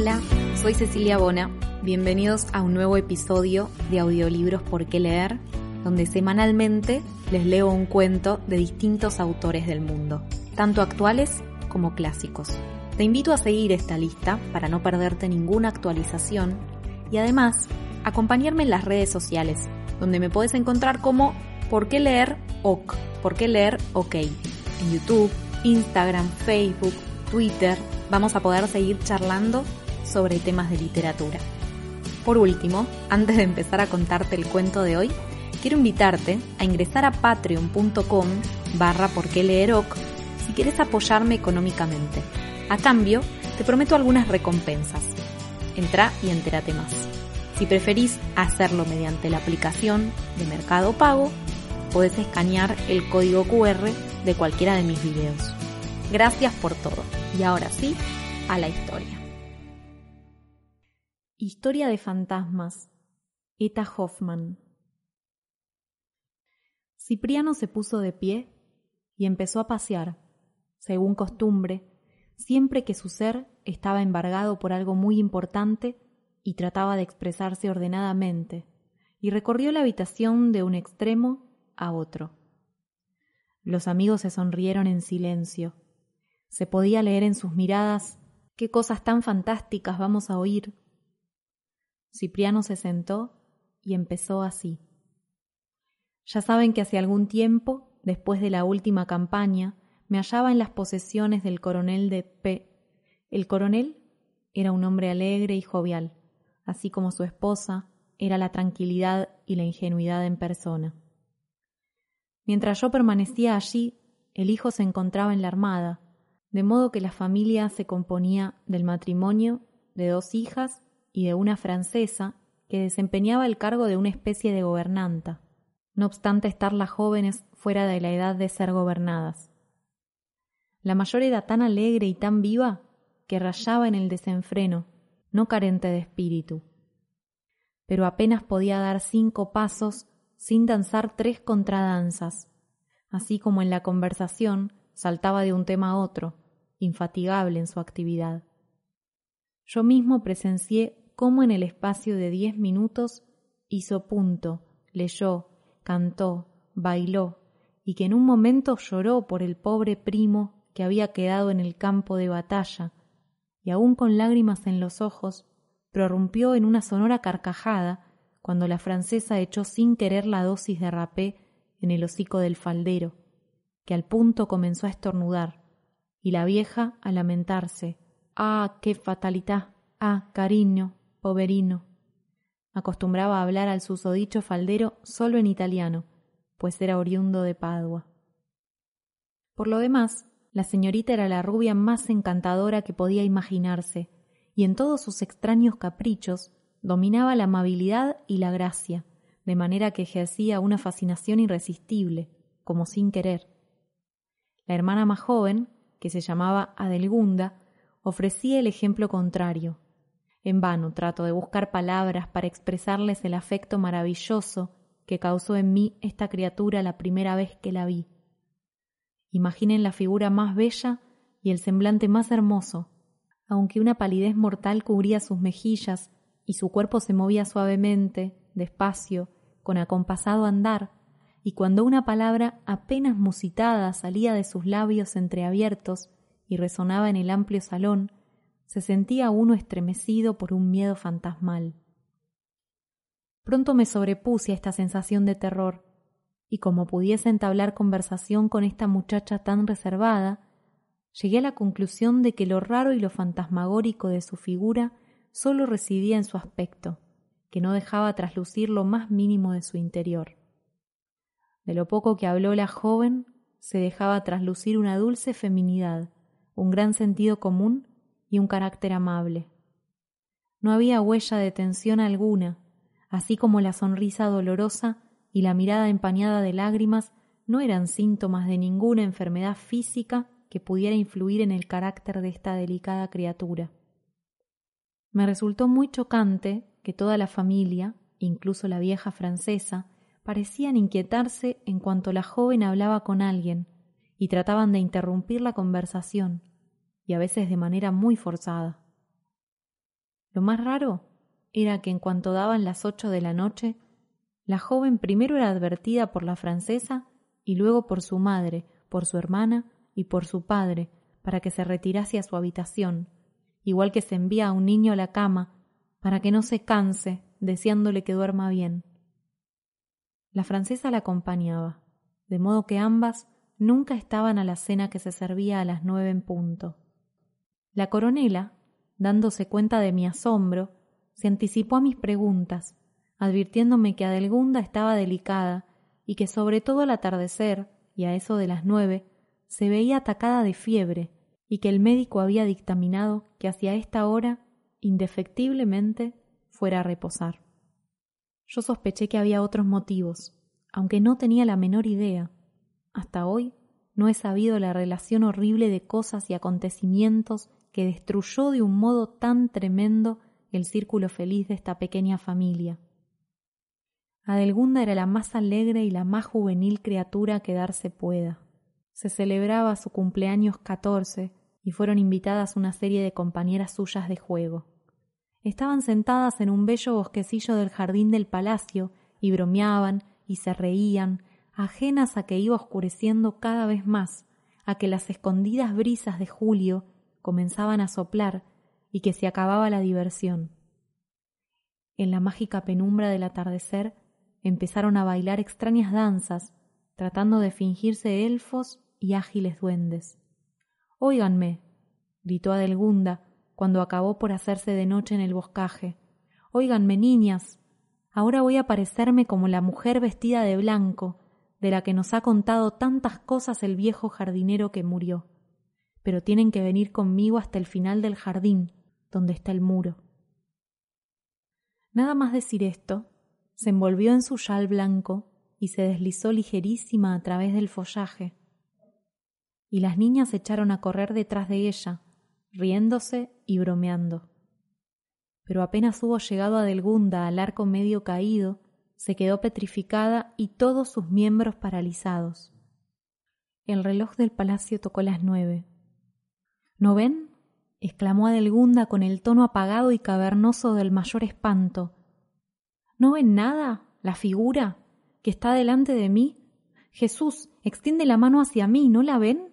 Hola, soy Cecilia Bona. Bienvenidos a un nuevo episodio de Audiolibros por qué leer, donde semanalmente les leo un cuento de distintos autores del mundo, tanto actuales como clásicos. Te invito a seguir esta lista para no perderte ninguna actualización y además acompañarme en las redes sociales, donde me puedes encontrar como ¿Por qué leer OK? ¿Por qué leer OK? En YouTube, Instagram, Facebook, Twitter, vamos a poder seguir charlando sobre temas de literatura. Por último, antes de empezar a contarte el cuento de hoy, quiero invitarte a ingresar a patreon.com barra si quieres apoyarme económicamente. A cambio, te prometo algunas recompensas. Entra y entérate más. Si preferís hacerlo mediante la aplicación de Mercado Pago, podés escanear el código QR de cualquiera de mis videos. Gracias por todo. Y ahora sí, a la historia. Historia de fantasmas. Eta Hoffman. Cipriano se puso de pie y empezó a pasear, según costumbre, siempre que su ser estaba embargado por algo muy importante y trataba de expresarse ordenadamente, y recorrió la habitación de un extremo a otro. Los amigos se sonrieron en silencio. Se podía leer en sus miradas qué cosas tan fantásticas vamos a oír. Cipriano se sentó y empezó así. Ya saben que hace algún tiempo, después de la última campaña, me hallaba en las posesiones del coronel de P. El coronel era un hombre alegre y jovial, así como su esposa era la tranquilidad y la ingenuidad en persona. Mientras yo permanecía allí, el hijo se encontraba en la armada, de modo que la familia se componía del matrimonio de dos hijas y de una francesa que desempeñaba el cargo de una especie de gobernanta, no obstante estar las jóvenes fuera de la edad de ser gobernadas. La mayor era tan alegre y tan viva que rayaba en el desenfreno, no carente de espíritu. Pero apenas podía dar cinco pasos sin danzar tres contradanzas, así como en la conversación saltaba de un tema a otro, infatigable en su actividad. Yo mismo presencié cómo en el espacio de diez minutos hizo punto, leyó, cantó, bailó, y que en un momento lloró por el pobre primo que había quedado en el campo de batalla, y aún con lágrimas en los ojos, prorrumpió en una sonora carcajada cuando la francesa echó sin querer la dosis de rapé en el hocico del faldero, que al punto comenzó a estornudar, y la vieja a lamentarse. Ah, qué fatalidad. Ah, cariño, poverino. Acostumbraba a hablar al susodicho faldero solo en italiano, pues era oriundo de Padua. Por lo demás, la señorita era la rubia más encantadora que podía imaginarse, y en todos sus extraños caprichos dominaba la amabilidad y la gracia, de manera que ejercía una fascinación irresistible, como sin querer. La hermana más joven, que se llamaba Adelgunda, ofrecía el ejemplo contrario. En vano trato de buscar palabras para expresarles el afecto maravilloso que causó en mí esta criatura la primera vez que la vi. Imaginen la figura más bella y el semblante más hermoso, aunque una palidez mortal cubría sus mejillas y su cuerpo se movía suavemente, despacio, con acompasado andar, y cuando una palabra apenas musitada salía de sus labios entreabiertos y resonaba en el amplio salón, se sentía uno estremecido por un miedo fantasmal. Pronto me sobrepuse a esta sensación de terror, y como pudiese entablar conversación con esta muchacha tan reservada, llegué a la conclusión de que lo raro y lo fantasmagórico de su figura sólo residía en su aspecto, que no dejaba traslucir lo más mínimo de su interior. De lo poco que habló la joven, se dejaba traslucir una dulce feminidad, un gran sentido común y un carácter amable. No había huella de tensión alguna, así como la sonrisa dolorosa y la mirada empañada de lágrimas no eran síntomas de ninguna enfermedad física que pudiera influir en el carácter de esta delicada criatura. Me resultó muy chocante que toda la familia, incluso la vieja francesa, parecían inquietarse en cuanto la joven hablaba con alguien y trataban de interrumpir la conversación, y a veces de manera muy forzada. Lo más raro era que en cuanto daban las ocho de la noche, la joven primero era advertida por la francesa y luego por su madre, por su hermana y por su padre, para que se retirase a su habitación, igual que se envía a un niño a la cama para que no se canse, deseándole que duerma bien. La francesa la acompañaba, de modo que ambas nunca estaban a la cena que se servía a las nueve en punto. La coronela, dándose cuenta de mi asombro, se anticipó a mis preguntas, advirtiéndome que Adelgunda estaba delicada y que sobre todo al atardecer, y a eso de las nueve, se veía atacada de fiebre y que el médico había dictaminado que hacia esta hora, indefectiblemente, fuera a reposar. Yo sospeché que había otros motivos, aunque no tenía la menor idea. Hasta hoy no he sabido la relación horrible de cosas y acontecimientos que destruyó de un modo tan tremendo el círculo feliz de esta pequeña familia. Adelgunda era la más alegre y la más juvenil criatura que darse pueda. Se celebraba su cumpleaños catorce y fueron invitadas una serie de compañeras suyas de juego. Estaban sentadas en un bello bosquecillo del jardín del palacio y bromeaban y se reían, ajenas a que iba oscureciendo cada vez más, a que las escondidas brisas de julio comenzaban a soplar y que se acababa la diversión. En la mágica penumbra del atardecer empezaron a bailar extrañas danzas, tratando de fingirse elfos y ágiles duendes. Óiganme, gritó Adelgunda cuando acabó por hacerse de noche en el boscaje. Óiganme, niñas, ahora voy a parecerme como la mujer vestida de blanco, de la que nos ha contado tantas cosas el viejo jardinero que murió. Pero tienen que venir conmigo hasta el final del jardín, donde está el muro. Nada más decir esto, se envolvió en su chal blanco y se deslizó ligerísima a través del follaje. Y las niñas echaron a correr detrás de ella, riéndose y bromeando. Pero apenas hubo llegado a Delgunda al arco medio caído, se quedó petrificada y todos sus miembros paralizados. El reloj del palacio tocó las nueve. ¿No ven? exclamó Adelgunda con el tono apagado y cavernoso del mayor espanto. ¿No ven nada? ¿La figura? que está delante de mí? Jesús, extiende la mano hacia mí, ¿no la ven?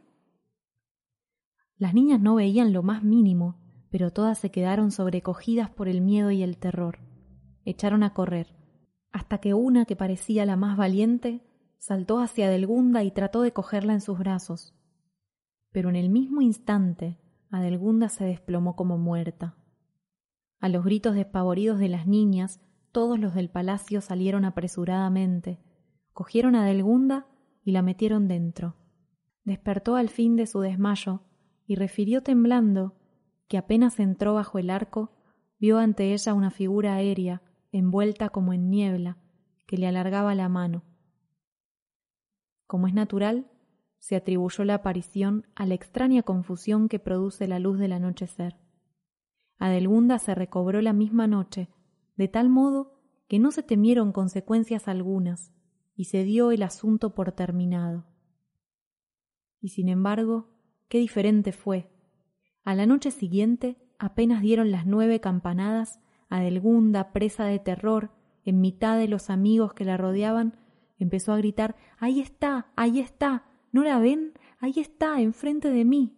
Las niñas no veían lo más mínimo, pero todas se quedaron sobrecogidas por el miedo y el terror. Echaron a correr, hasta que una que parecía la más valiente saltó hacia Adelgunda y trató de cogerla en sus brazos. Pero en el mismo instante Adelgunda se desplomó como muerta. A los gritos despavoridos de las niñas, todos los del palacio salieron apresuradamente, cogieron a Adelgunda y la metieron dentro. Despertó al fin de su desmayo y refirió temblando que apenas entró bajo el arco, vio ante ella una figura aérea, envuelta como en niebla, que le alargaba la mano. Como es natural, se atribuyó la aparición a la extraña confusión que produce la luz del anochecer. Adelgunda se recobró la misma noche, de tal modo que no se temieron consecuencias algunas, y se dio el asunto por terminado. Y sin embargo, qué diferente fue. A la noche siguiente, apenas dieron las nueve campanadas, Adelgunda, presa de terror, en mitad de los amigos que la rodeaban, empezó a gritar Ahí está, ahí está. ¿No la ven? Ahí está, enfrente de mí.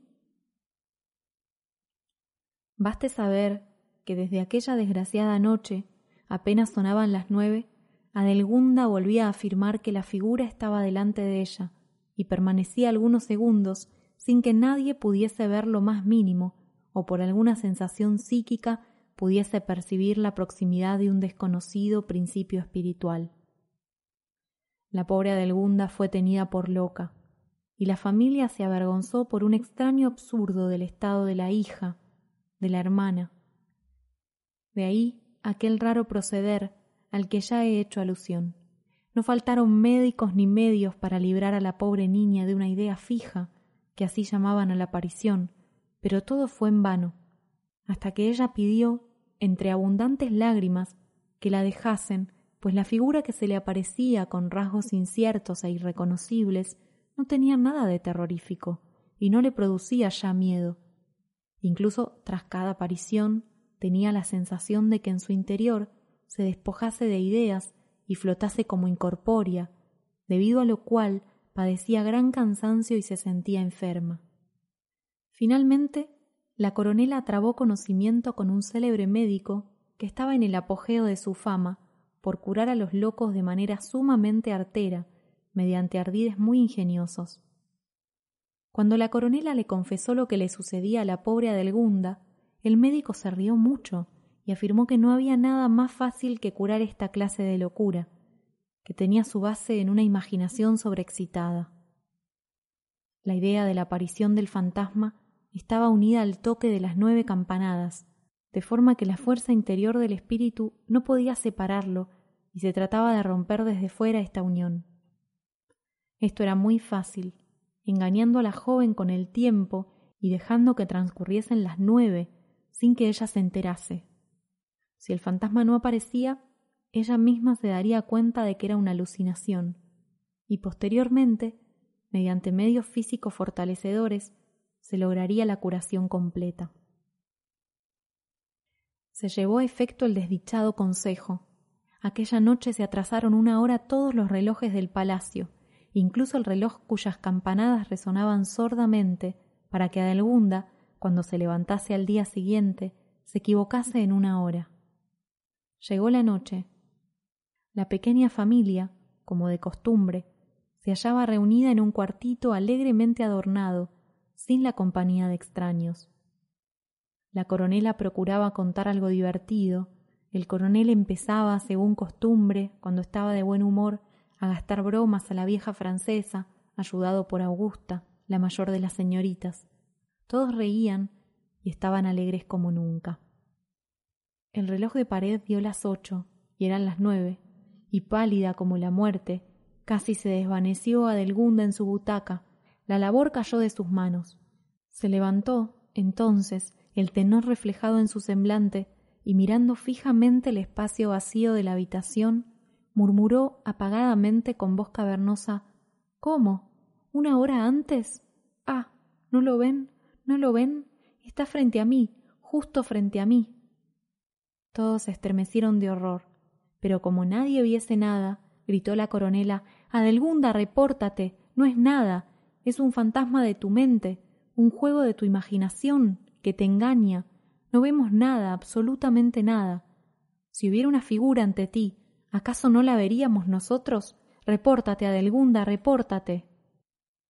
Baste saber que desde aquella desgraciada noche, apenas sonaban las nueve, Adelgunda volvía a afirmar que la figura estaba delante de ella, y permanecía algunos segundos sin que nadie pudiese ver lo más mínimo, o por alguna sensación psíquica pudiese percibir la proximidad de un desconocido principio espiritual. La pobre Adelgunda fue tenida por loca, y la familia se avergonzó por un extraño absurdo del estado de la hija, de la hermana. De ahí aquel raro proceder al que ya he hecho alusión. No faltaron médicos ni medios para librar a la pobre niña de una idea fija, que así llamaban a la aparición, pero todo fue en vano, hasta que ella pidió, entre abundantes lágrimas, que la dejasen, pues la figura que se le aparecía con rasgos inciertos e irreconocibles no tenía nada de terrorífico y no le producía ya miedo. Incluso tras cada aparición tenía la sensación de que en su interior se despojase de ideas y flotase como incorpórea, debido a lo cual padecía gran cansancio y se sentía enferma. Finalmente, la coronela trabó conocimiento con un célebre médico que estaba en el apogeo de su fama por curar a los locos de manera sumamente artera, mediante ardides muy ingeniosos. Cuando la coronela le confesó lo que le sucedía a la pobre Adelgunda, el médico se rió mucho y afirmó que no había nada más fácil que curar esta clase de locura, que tenía su base en una imaginación sobreexcitada. La idea de la aparición del fantasma estaba unida al toque de las nueve campanadas, de forma que la fuerza interior del espíritu no podía separarlo y se trataba de romper desde fuera esta unión. Esto era muy fácil, engañando a la joven con el tiempo y dejando que transcurriesen las nueve sin que ella se enterase. Si el fantasma no aparecía, ella misma se daría cuenta de que era una alucinación, y posteriormente, mediante medios físicos fortalecedores, se lograría la curación completa. Se llevó a efecto el desdichado consejo. Aquella noche se atrasaron una hora todos los relojes del palacio, incluso el reloj cuyas campanadas resonaban sordamente, para que Adelgunda, cuando se levantase al día siguiente, se equivocase en una hora. Llegó la noche. La pequeña familia, como de costumbre, se hallaba reunida en un cuartito alegremente adornado, sin la compañía de extraños. La coronela procuraba contar algo divertido, el coronel empezaba, según costumbre, cuando estaba de buen humor, a gastar bromas a la vieja francesa, ayudado por Augusta, la mayor de las señoritas. Todos reían y estaban alegres como nunca. El reloj de pared dio las ocho y eran las nueve, y pálida como la muerte, casi se desvaneció Adelgunda en su butaca. La labor cayó de sus manos. Se levantó, entonces, el tenor reflejado en su semblante, y mirando fijamente el espacio vacío de la habitación, murmuró apagadamente con voz cavernosa ¿Cómo? ¿Una hora antes? Ah. ¿No lo ven? ¿No lo ven? Está frente a mí, justo frente a mí. Todos se estremecieron de horror, pero como nadie viese nada, gritó la coronela Adelgunda, repórtate. No es nada. Es un fantasma de tu mente, un juego de tu imaginación que te engaña. No vemos nada, absolutamente nada. Si hubiera una figura ante ti, ¿acaso no la veríamos nosotros? Repórtate, Adelgunda, repórtate.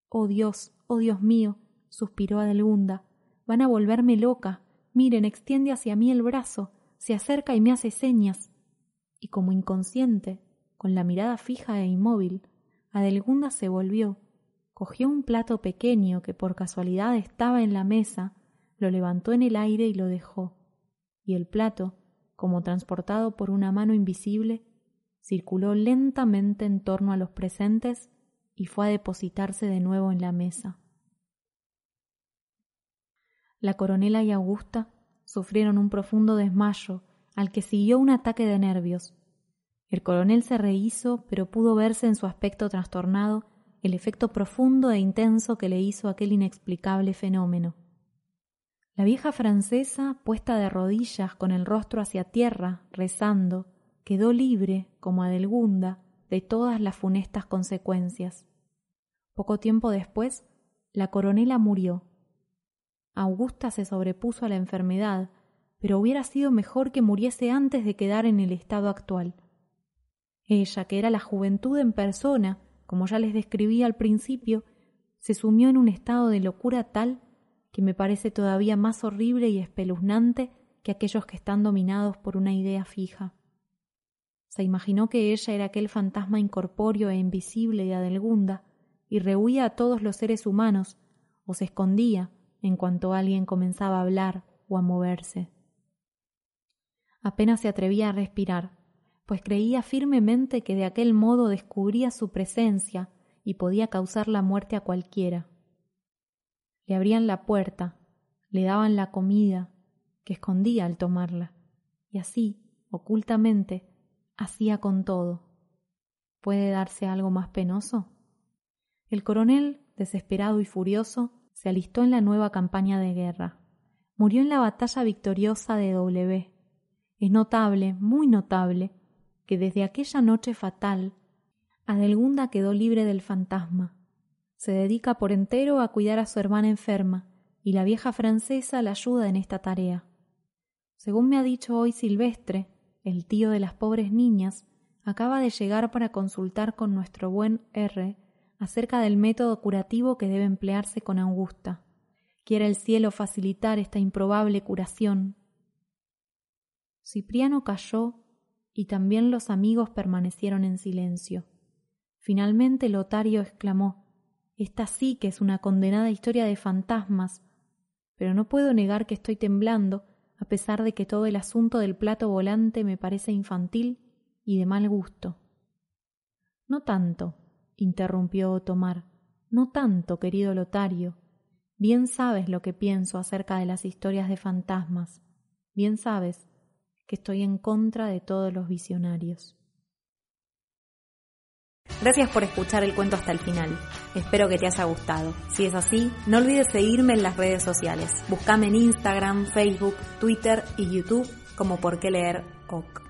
Oh Dios, oh Dios mío, suspiró Adelgunda. Van a volverme loca. Miren, extiende hacia mí el brazo, se acerca y me hace señas. Y como inconsciente, con la mirada fija e inmóvil, Adelgunda se volvió, cogió un plato pequeño que por casualidad estaba en la mesa, lo levantó en el aire y lo dejó, y el plato, como transportado por una mano invisible, circuló lentamente en torno a los presentes y fue a depositarse de nuevo en la mesa. La coronela y Augusta sufrieron un profundo desmayo al que siguió un ataque de nervios. El coronel se rehizo, pero pudo verse en su aspecto trastornado el efecto profundo e intenso que le hizo aquel inexplicable fenómeno. La vieja francesa, puesta de rodillas con el rostro hacia tierra, rezando, quedó libre, como Adelgunda, de todas las funestas consecuencias. Poco tiempo después, la coronela murió. Augusta se sobrepuso a la enfermedad, pero hubiera sido mejor que muriese antes de quedar en el estado actual. Ella, que era la juventud en persona, como ya les describí al principio, se sumió en un estado de locura tal que me parece todavía más horrible y espeluznante que aquellos que están dominados por una idea fija. Se imaginó que ella era aquel fantasma incorpóreo e invisible de Adelgunda, y rehuía a todos los seres humanos, o se escondía en cuanto alguien comenzaba a hablar o a moverse. Apenas se atrevía a respirar, pues creía firmemente que de aquel modo descubría su presencia y podía causar la muerte a cualquiera. Le abrían la puerta, le daban la comida, que escondía al tomarla, y así, ocultamente, hacía con todo. ¿Puede darse algo más penoso? El coronel, desesperado y furioso, se alistó en la nueva campaña de guerra. murió en la batalla victoriosa de W. Es notable, muy notable, que desde aquella noche fatal, Adelgunda quedó libre del fantasma. Se dedica por entero a cuidar a su hermana enferma, y la vieja francesa la ayuda en esta tarea. Según me ha dicho hoy Silvestre, el tío de las pobres niñas, acaba de llegar para consultar con nuestro buen R acerca del método curativo que debe emplearse con Augusta. Quiere el cielo facilitar esta improbable curación. Cipriano calló y también los amigos permanecieron en silencio. Finalmente Lotario exclamó Esta sí que es una condenada historia de fantasmas, pero no puedo negar que estoy temblando, a pesar de que todo el asunto del plato volante me parece infantil y de mal gusto. No tanto, interrumpió Otomar, no tanto, querido Lotario. Bien sabes lo que pienso acerca de las historias de fantasmas. Bien sabes que estoy en contra de todos los visionarios. Gracias por escuchar el cuento hasta el final. Espero que te haya gustado. Si es así, no olvides seguirme en las redes sociales. Búscame en Instagram, Facebook, Twitter y YouTube como por qué leer OK.